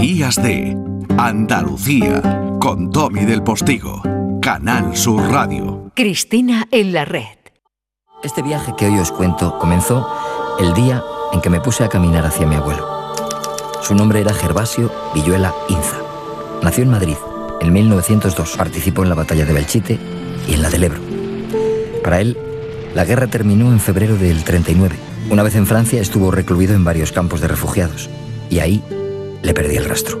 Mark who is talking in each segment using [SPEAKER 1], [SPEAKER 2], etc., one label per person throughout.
[SPEAKER 1] Días de Andalucía con Tommy del Postigo, Canal Sur Radio.
[SPEAKER 2] Cristina en la red.
[SPEAKER 3] Este viaje que hoy os cuento comenzó el día en que me puse a caminar hacia mi abuelo. Su nombre era Gervasio Villuela Inza. Nació en Madrid en 1902. Participó en la batalla de Belchite y en la del Ebro. Para él, la guerra terminó en febrero del 39. Una vez en Francia estuvo recluido en varios campos de refugiados y ahí le perdí el rastro.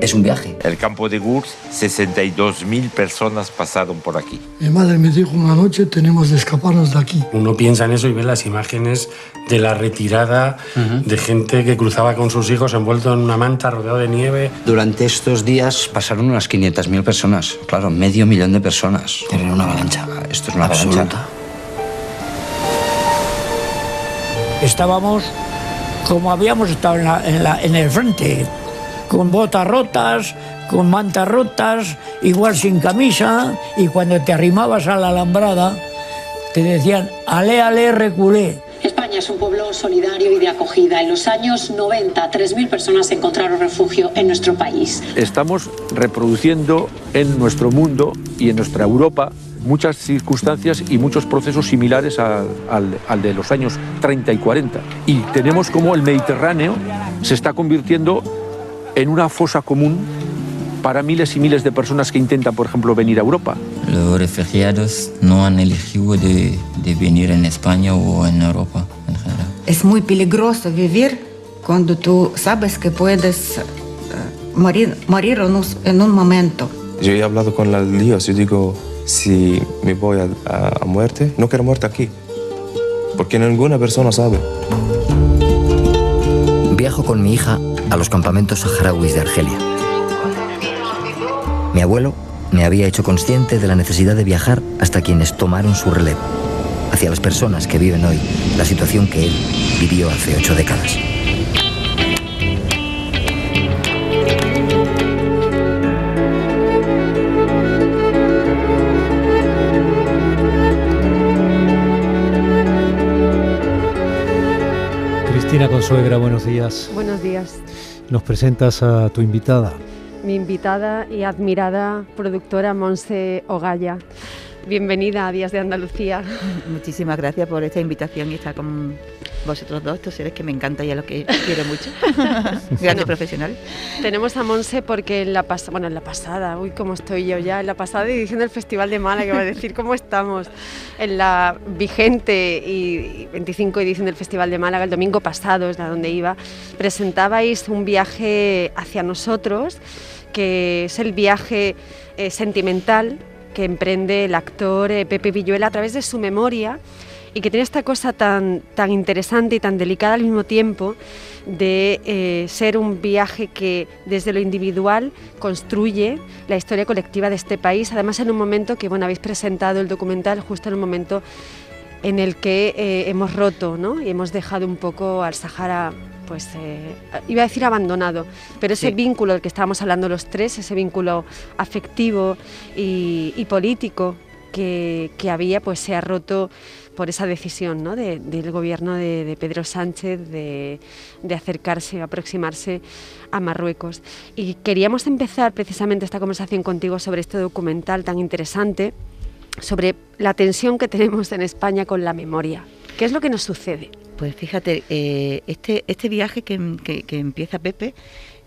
[SPEAKER 3] Es un viaje.
[SPEAKER 4] El campo de Gurs, 62.000 personas pasaron por aquí.
[SPEAKER 5] Mi madre me dijo una noche, tenemos que escaparnos de aquí.
[SPEAKER 6] Uno piensa en eso y ve las imágenes de la retirada de gente que cruzaba con sus hijos envuelto en una manta rodeado de nieve.
[SPEAKER 7] Durante estos días pasaron unas 500.000 personas. Claro, medio millón de personas.
[SPEAKER 3] Era una avalancha.
[SPEAKER 7] Esto es una
[SPEAKER 3] Absoluta.
[SPEAKER 7] avalancha.
[SPEAKER 8] estábamos como habíamos estado en, la- en la- en el frente, con botas rotas, con mantas rotas, igual sin camisa, y cuando te arrimabas a la alambrada, te decían, ale, ale, reculé.
[SPEAKER 9] España es un pueblo solidario y de acogida. En los años 90, 3.000 personas encontraron refugio en nuestro país.
[SPEAKER 10] Estamos reproduciendo en nuestro mundo y en nuestra Europa muchas circunstancias y muchos procesos similares al, al- al de los años 30 y 40. Y tenemos como el Mediterráneo se está convirtiendo en una fosa común para miles y miles de personas que intentan, por ejemplo, venir a Europa.
[SPEAKER 11] Los refugiados no han elegido de, de venir en España o en Europa en general.
[SPEAKER 12] Es muy peligroso vivir cuando tú sabes que puedes eh, morir, morir en un, en un momento.
[SPEAKER 13] Yo he hablado con la Dios y digo, si me voy a, muerte, no quiero muerte aquí. Porque ninguna persona sabe.
[SPEAKER 3] Viajo con mi hija a los campamentos saharauis de Argelia. Mi abuelo me había hecho consciente de la necesidad de viajar hasta quienes tomaron su relevo, hacia las personas que viven hoy la situación que él vivió hace ocho décadas.
[SPEAKER 14] Cristina Consuegra, buenos días.
[SPEAKER 15] Buenos días.
[SPEAKER 14] Nos presentas a tu invitada.
[SPEAKER 15] Mi invitada y admirada productora Monse Ogaya. Bienvenida a Días de Andalucía.
[SPEAKER 16] Muchísimas gracias por esta invitación y estar con vosotros dos, estos seres que me encantan y a los que quiero mucho. Grandes
[SPEAKER 15] Bueno,
[SPEAKER 16] profesionales.
[SPEAKER 15] Tenemos a Monse porque en la pasada, bueno, en la pasada, uy, cómo estoy yo ya, en la pasada edición del Festival de Málaga, va a decir cómo estamos, en la vigente y 25 edición del Festival de Málaga, el domingo pasado es donde iba, presentabais un viaje hacia nosotros, que es el viaje eh, sentimental que emprende el actor eh, Pepe Villuela a través de su memoria y que tiene esta cosa tan, tan interesante y tan delicada al mismo tiempo de eh, ser un viaje que desde lo individual construye la historia colectiva de este país, además en un momento que bueno, habéis presentado el documental justo en un momento en el que eh, hemos roto ¿no? y hemos dejado un poco al Sahara, pues eh, iba a decir abandonado, pero ese
[SPEAKER 16] Sí.
[SPEAKER 15] vínculo del que estábamos hablando los tres, ese vínculo afectivo y, y político que, que había, pues se ha roto por esa decisión ¿no? de- del gobierno de, de Pedro Sánchez de, de acercarse, aproximarse a Marruecos. Y queríamos empezar precisamente esta conversación contigo sobre este documental tan interesante, sobre la tensión que tenemos en España con la memoria. ¿Qué es lo que nos sucede?
[SPEAKER 16] Pues fíjate, eh, este, este viaje que, que- que empieza Pepe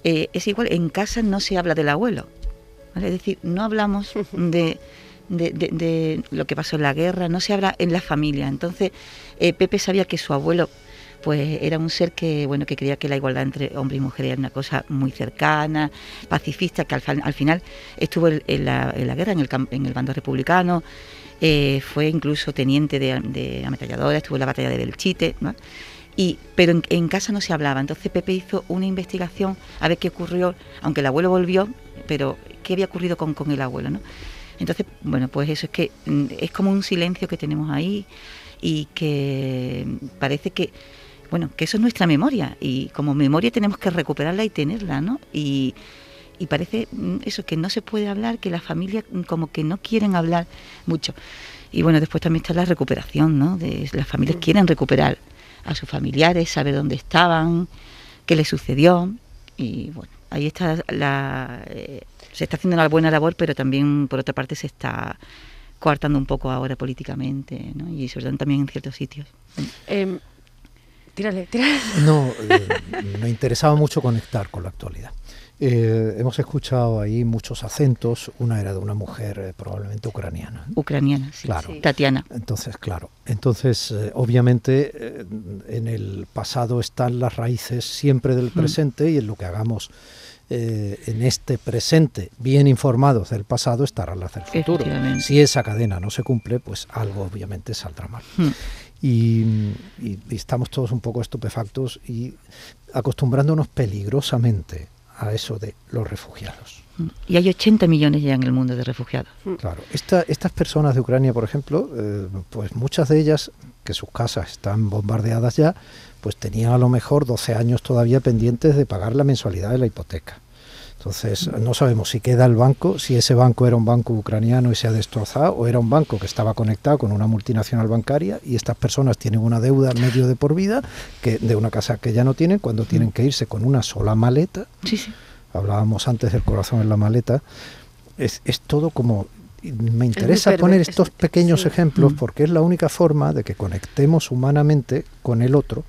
[SPEAKER 16] eh, es igual, en casa no se habla del abuelo. ¿vale? Es decir, no hablamos de, de- de- de lo que pasó en la guerra, no se habla en la familia. Entonces, eh, Pepe sabía que su abuelo pues era un ser que bueno que creía que la igualdad entre hombre y mujer era una cosa muy cercana, pacifista, que al, al final estuvo en, la, en la guerra, en el, en el bando republicano, eh, fue incluso teniente de, de ametralladora, estuvo en la batalla de Belchite, ¿no? Y, pero en, casa no se hablaba. Entonces Pepe hizo una investigación a ver qué ocurrió, aunque el abuelo volvió, pero qué había ocurrido con, con el abuelo, ¿no? Entonces, bueno, pues eso es que mm, es como un silencio que tenemos ahí y que parece que, bueno, que eso es nuestra memoria y como memoria tenemos que recuperarla y tenerla, ¿no? Y parece mm, eso, que no se puede hablar, que las familias mm, como que no quieren hablar mucho. Y bueno, después también está la recuperación, ¿no? De, las familias quieren recuperar a sus familiares, saber dónde estaban, qué les sucedió. Y bueno, ahí está la... eh, se está haciendo una buena labor, pero también, por otra parte, se está coartando un poco ahora políticamente, ¿no? Y sobre todo también en ciertos sitios.
[SPEAKER 15] Em, tírale, tírale.
[SPEAKER 14] No, eh, me interesaba mucho conectar con la actualidad. Eh, hemos escuchado ahí muchos acentos. Una era de una mujer eh, probablemente ucraniana.
[SPEAKER 16] Ucraniana, sí.
[SPEAKER 14] Claro.
[SPEAKER 16] Sí. Tatiana.
[SPEAKER 14] Entonces, claro. Entonces, eh, obviamente, en el pasado están las raíces siempre del
[SPEAKER 16] Mm.
[SPEAKER 14] presente y en lo que hagamos en este presente, bien informados del pasado, estarán las del futuro. Si esa cadena no se cumple, pues algo obviamente saldrá mal.
[SPEAKER 16] Mm.
[SPEAKER 14] Y, y- y estamos todos un poco estupefactos y acostumbrándonos peligrosamente a eso de los refugiados.
[SPEAKER 16] Y hay 80 millones ya en el mundo de refugiados.
[SPEAKER 14] Claro, esta- estas personas de Ucrania, por ejemplo, eh, pues muchas de ellas, que sus casas están bombardeadas ya, pues tenían a lo mejor 12 años todavía pendientes de pagar la mensualidad de la hipoteca. Entonces, no sabemos si queda el banco, si ese banco era un banco ucraniano y se ha destrozado, o era un banco que estaba conectado con una multinacional bancaria y estas personas tienen una deuda medio de por vida que, de una casa que ya no tienen cuando tienen que irse con una sola maleta.
[SPEAKER 16] Sí, sí.
[SPEAKER 14] Hablábamos antes del corazón en la maleta. Es, es todo como... Me interesa poner
[SPEAKER 15] es-
[SPEAKER 14] estos pequeños
[SPEAKER 15] sí.
[SPEAKER 14] ejemplos
[SPEAKER 16] Mm.
[SPEAKER 14] porque es la única forma de que conectemos humanamente con el otro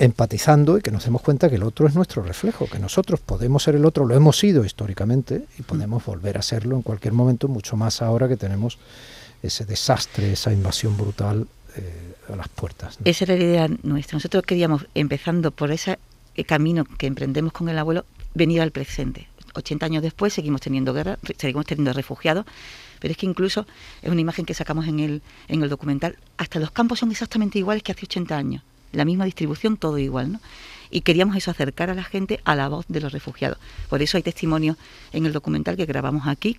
[SPEAKER 14] empatizando y que nos demos cuenta que el otro es nuestro reflejo, que nosotros podemos ser el otro, lo hemos sido históricamente y podemos volver a serlo en cualquier momento, mucho más ahora que tenemos ese desastre, esa invasión brutal eh, a las puertas.
[SPEAKER 16] Esa era la idea nuestra. Nosotros queríamos, empezando por ese eh, camino que emprendemos con el abuelo, venir al presente. 80 años después seguimos teniendo guerra, seguimos teniendo refugiados, pero es que incluso es una imagen que sacamos en el, en el documental, hasta los campos son exactamente iguales que hace 80 años, la misma distribución, todo igual, ¿no? Y queríamos eso, acercar a la gente a la voz de los refugiados. Por eso hay testimonios en el documental que grabamos aquí,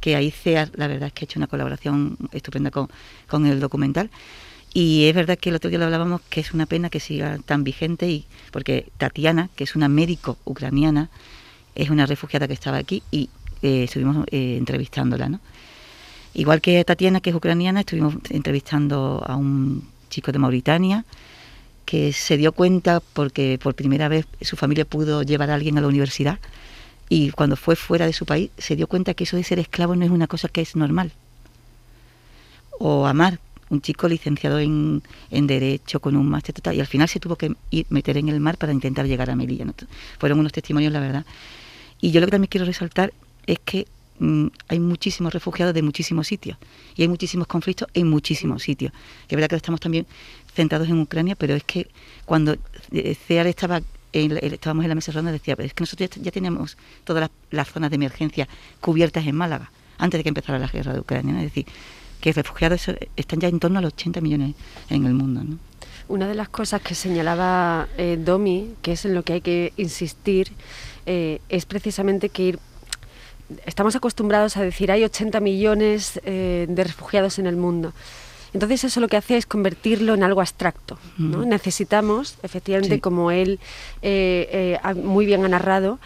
[SPEAKER 16] que ahí CEAR, la verdad es que ha hecho una colaboración estupenda con, con el documental. Y es verdad que el otro día lo hablábamos que es una pena que siga tan vigente y porque Tatiana, que es una médico ucraniana, es una refugiada que estaba aquí y eh, estuvimos eh, entrevistándola, ¿no? Igual que Tatiana, que es ucraniana, estuvimos entrevistando a un chico de Mauritania que se dio cuenta porque por primera vez su familia pudo llevar a alguien a la universidad y cuando fue fuera de su país se dio cuenta que eso de ser esclavo no es una cosa que es normal. O Amar, un chico licenciado en, en Derecho con un máster total, y al final se tuvo que ir, meter en el mar para intentar llegar a Melilla. ¿no? Fueron unos testimonios, la verdad. Y yo lo que también quiero resaltar es que hay muchísimos refugiados de muchísimos sitios y hay muchísimos conflictos en muchísimos sitios. Que es verdad que estamos también centrados en Ucrania, pero es que cuando eh, CEAR estaba en la- estábamos en la mesa redonda decía, es que nosotros ya, ya teníamos todas las, zonas de emergencia cubiertas en Málaga antes de que empezara la guerra de Ucrania. Es decir, que refugiados eh, están ya en torno a los 80 millones en el mundo.
[SPEAKER 15] Una de las cosas que señalaba eh, Domi, que es en lo que hay que insistir, eh, es precisamente que ir estamos acostumbrados a decir hay 80 millones eh, de refugiados en el mundo. Entonces eso lo que hace es convertirlo en algo abstracto. ¿no?
[SPEAKER 16] Mm.
[SPEAKER 15] Necesitamos, efectivamente,
[SPEAKER 16] Sí.
[SPEAKER 15] como él eh, eh, muy bien ha narrado,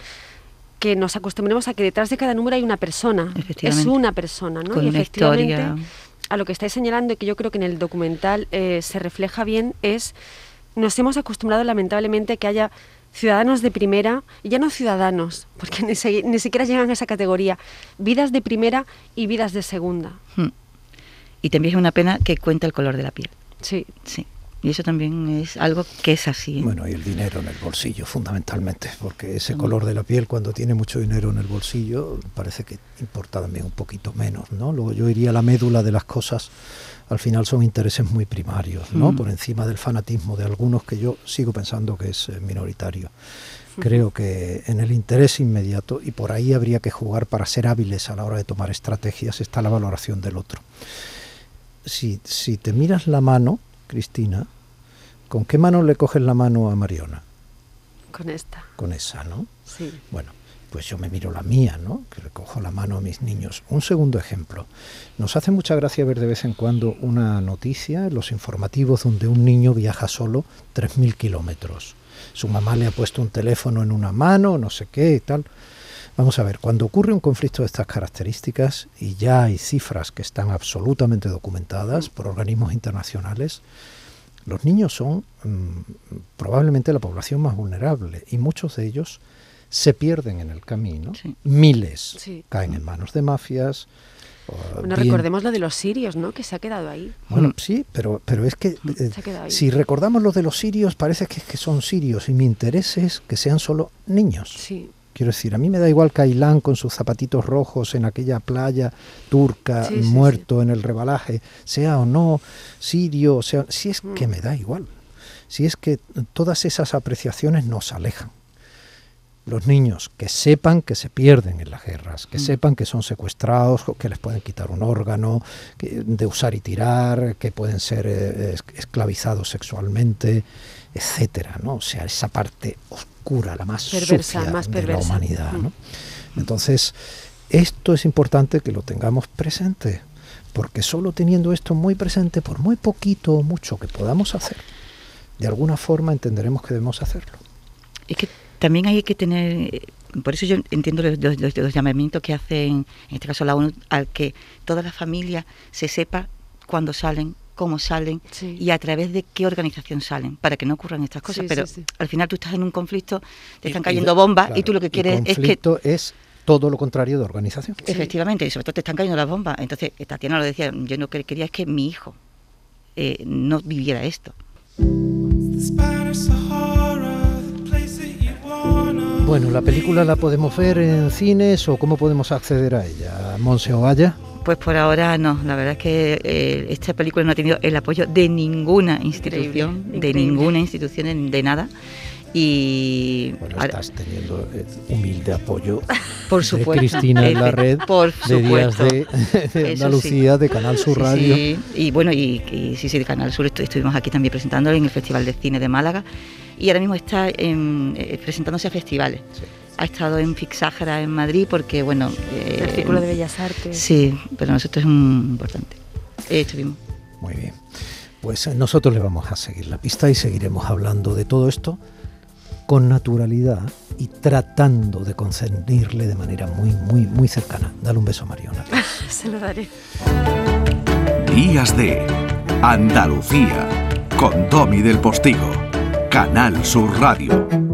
[SPEAKER 15] que nos acostumbremos a que detrás de cada número hay una persona. Es una persona, ¿no?
[SPEAKER 16] Con
[SPEAKER 15] y efectivamente,
[SPEAKER 16] historia.
[SPEAKER 15] a lo que estáis señalando y que yo creo que en el documental eh, se refleja bien es nos hemos acostumbrado lamentablemente a que haya ciudadanos de primera, ya no ciudadanos, porque ni, se- ni siquiera llegan a esa categoría, vidas de primera y vidas de segunda.
[SPEAKER 16] Mm. Y también es una pena que cuenta el color de la piel.
[SPEAKER 15] Sí.
[SPEAKER 16] Sí. Y eso también es algo que es así. ¿eh?
[SPEAKER 14] Bueno, y el dinero en el bolsillo, fundamentalmente, porque ese color de la piel, cuando tiene mucho dinero en el bolsillo, parece que importa también un poquito menos, ¿no? Luego yo iría a la médula de las cosas, al final son intereses muy primarios, ¿no?
[SPEAKER 16] Mm.
[SPEAKER 14] Por encima del fanatismo de algunos que yo sigo pensando que es eh, minoritario. Creo que en el interés inmediato, y por ahí habría que jugar para ser hábiles a la hora de tomar estrategias, está la valoración del otro. Si, si te miras la mano, Cristina, ¿con qué mano le coges la mano a Mariona?
[SPEAKER 15] Con esta.
[SPEAKER 14] Con esa, ¿no?
[SPEAKER 15] Sí.
[SPEAKER 14] Bueno, pues yo me miro la mía, ¿no? Que le cojo la mano a mis niños. Un segundo ejemplo. Nos hace mucha gracia ver de vez en cuando una noticia en los informativos donde un niño viaja solo 3.000 kilómetros. Su mamá le ha puesto un teléfono en una mano, no sé qué y tal. Vamos a ver, cuando ocurre un conflicto de estas características, y ya hay cifras que están absolutamente documentadas por organismos internacionales, Los niños son mm, probablemente la población más vulnerable y muchos de ellos se pierden en el camino. Miles
[SPEAKER 15] Sí.
[SPEAKER 14] caen en manos de mafias.
[SPEAKER 15] Bueno,
[SPEAKER 14] bien-
[SPEAKER 15] recordemos lo de los sirios, ¿no? Que se ha quedado ahí.
[SPEAKER 14] Bueno, sí, pero, pero es que eh, si recordamos lo de los sirios, parece que, que son sirios y mi interés es que sean solo niños.
[SPEAKER 15] Sí.
[SPEAKER 14] Quiero decir, a mí me da igual Cailán con sus zapatitos rojos en aquella playa turca,
[SPEAKER 15] Sí, sí,
[SPEAKER 14] muerto en el rebalaje, sea o no sirio, sea, si es
[SPEAKER 15] Mm.
[SPEAKER 14] que me da igual. Si es que todas esas apreciaciones nos alejan. Los niños que sepan que se pierden en las guerras, que
[SPEAKER 2] Mm.
[SPEAKER 14] sepan que son secuestrados, que les pueden quitar un órgano, que- de usar y tirar, que pueden ser eh, es- esclavizados sexualmente, etcétera, ¿no? O sea, esa parte oscura, la más
[SPEAKER 15] Perversa,
[SPEAKER 14] sucia
[SPEAKER 15] más
[SPEAKER 14] de la humanidad,
[SPEAKER 15] Mm.
[SPEAKER 14] ¿no? Entonces, esto es importante que lo tengamos presente, porque solo teniendo esto muy presente, por muy poquito o mucho que podamos hacer, de alguna forma entenderemos que debemos hacerlo.
[SPEAKER 16] Es que también hay que tener, por eso yo entiendo los, los- los- los llamamientos que hacen, en este caso la ONU, al que toda la familia se sepa cuándo salen, cómo salen y a través de qué organización salen, para que no ocurran estas cosas.
[SPEAKER 15] Sí,
[SPEAKER 16] Pero
[SPEAKER 15] sí, sí.
[SPEAKER 16] al final tú estás en un conflicto, te están cayendo
[SPEAKER 14] y-
[SPEAKER 16] bombas
[SPEAKER 14] claro,
[SPEAKER 16] y tú lo que quieres es que
[SPEAKER 14] conflicto es todo lo contrario de organización.
[SPEAKER 16] Efectivamente, y sobre todo te están cayendo las bombas. Entonces, Tatiana lo decía, yo no que- quería es que mi hijo eh, no viviera esto.
[SPEAKER 14] Bueno, la película la podemos ver en cines o cómo podemos acceder a ella, Monse Ovalla.
[SPEAKER 16] Pues por ahora no, la verdad es que eh, esta película no ha tenido el apoyo de ninguna institución, de
[SPEAKER 15] increíble.
[SPEAKER 16] ninguna institución, de, de nada. Y
[SPEAKER 14] Bueno,
[SPEAKER 16] ahora-
[SPEAKER 14] estás teniendo eh, humilde apoyo
[SPEAKER 16] Por
[SPEAKER 14] de
[SPEAKER 16] supuesto.
[SPEAKER 14] Cristina en la red
[SPEAKER 16] por
[SPEAKER 14] de Días de, de
[SPEAKER 16] sí.
[SPEAKER 14] Andalucía, de Canal Sur
[SPEAKER 16] Sí,
[SPEAKER 14] Radio.
[SPEAKER 16] sí. Y bueno, y, y sí, sí, de Canal Sur estu- estuvimos aquí también presentándolo en el Festival de Cine de Málaga y ahora mismo está en- eh, presentándose a festivales. Ha estado en Fixájara en Madrid porque, bueno... eh,
[SPEAKER 15] El Círculo de Bellas Artes.
[SPEAKER 16] Sí, pero nosotros es muy importante. Eh, estuvimos.
[SPEAKER 14] Muy bien. Pues eh, nosotros le vamos a seguir la pista y seguiremos hablando de todo esto con naturalidad y tratando de concernirle de manera muy, muy, muy cercana. Dale un beso a Mariona.
[SPEAKER 15] Se lo daré.
[SPEAKER 1] Días de Andalucía con Domi del Postigo, Canal Sur Radio.